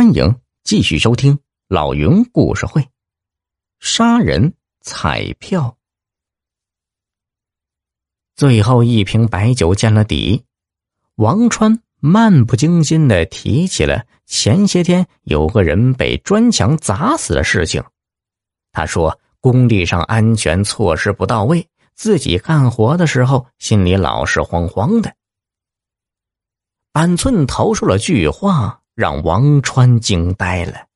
欢迎继续收听老云故事会。杀人彩票，最后一瓶白酒见了底。王川漫不经心的提起了前些天有个人被砖墙砸死的事情。他说，工地上安全措施不到位，自己干活的时候心里老是慌慌的。板寸头说了句话。让王川惊呆了，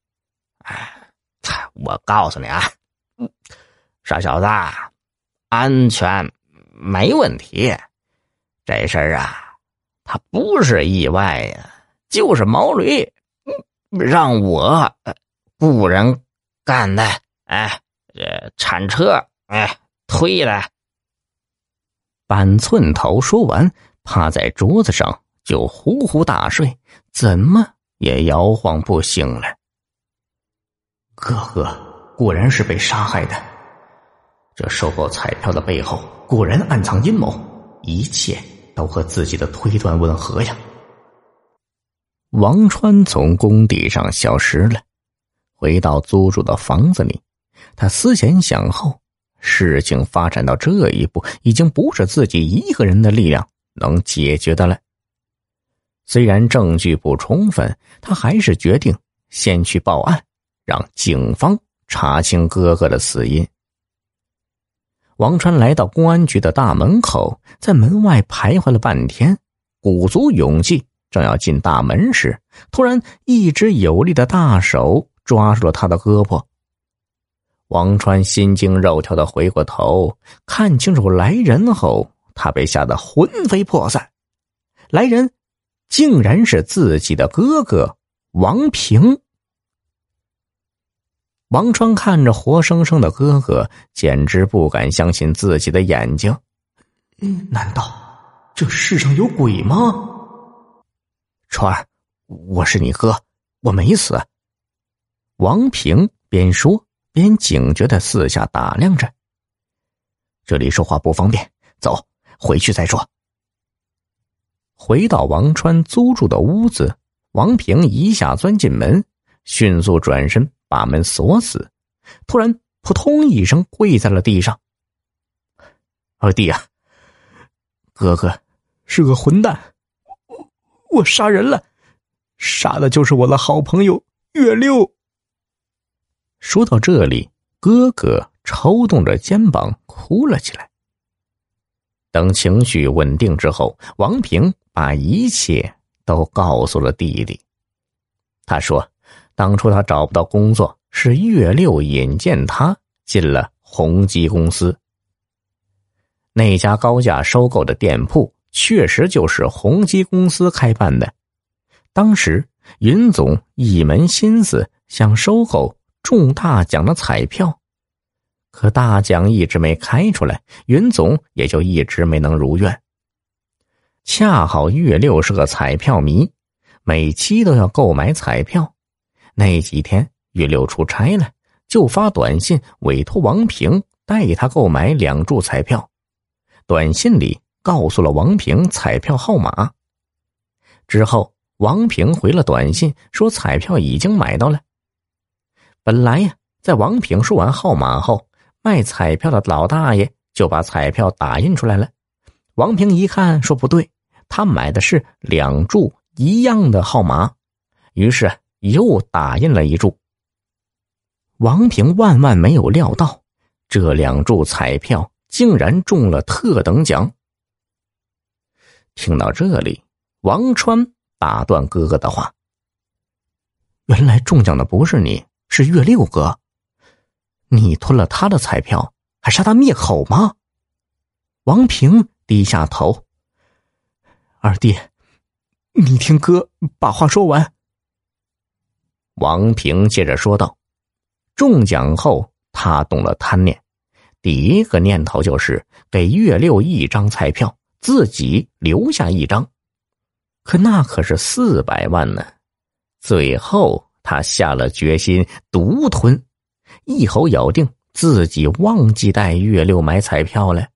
哎，我告诉你啊，傻小子，安全没问题。这事儿啊，他不是意外呀，就是毛驴让我雇人干的。哎，这铲车，哎，推的。板寸头说完，趴在桌子上就呼呼大睡，怎么？也摇晃不醒了。哥哥果然是被杀害的，这收购彩票的背后果然暗藏阴谋，一切都和自己的推断吻合呀。王川从工地上消失了，回到租住的房子里，他思前想后，事情发展到这一步，已经不是自己一个人的力量能解决的了。虽然证据不充分，他还是决定先去报案，让警方查清哥哥的死因。王川来到公安局的大门口，在门外徘徊了半天，鼓足勇气，正要进大门时，突然一只有力的大手抓住了他的胳膊。王川心惊肉跳的回过头，看清楚来人后，他被吓得魂飞魄散。来人。竟然是自己的哥哥王平。王川看着活生生的哥哥，简直不敢相信自己的眼睛。难道这世上有鬼吗？川儿，我是你哥，我没死。王平边说边警觉的四下打量着。这里说话不方便，走回去再说。回到王川租住的屋子，王平一下钻进门，迅速转身把门锁死，突然扑通一声跪在了地上。二弟啊，哥哥是个混蛋，我我杀人了，杀的就是我的好朋友岳六。说到这里，哥哥抽动着肩膀哭了起来。等情绪稳定之后，王平。把一切都告诉了弟弟。他说：“当初他找不到工作，是岳六引荐他进了宏基公司。那家高价收购的店铺，确实就是宏基公司开办的。当时云总一门心思想收购中大奖的彩票，可大奖一直没开出来，云总也就一直没能如愿。”恰好岳六是个彩票迷，每期都要购买彩票。那几天岳六出差了，就发短信委托王平代他购买两注彩票。短信里告诉了王平彩票号码。之后，王平回了短信说彩票已经买到了。本来呀，在王平说完号码后，卖彩票的老大爷就把彩票打印出来了。王平一看，说不对。他买的是两注一样的号码，于是又打印了一注。王平万万没有料到，这两注彩票竟然中了特等奖。听到这里，王川打断哥哥的话：“原来中奖的不是你，是岳六哥，你吞了他的彩票，还杀他灭口吗？”王平低下头。二弟，你听哥把话说完。王平接着说道：“中奖后，他动了贪念，第一个念头就是给岳六一张彩票，自己留下一张。可那可是四百万呢。最后，他下了决心，独吞，一口咬定自己忘记带月六买彩票了。”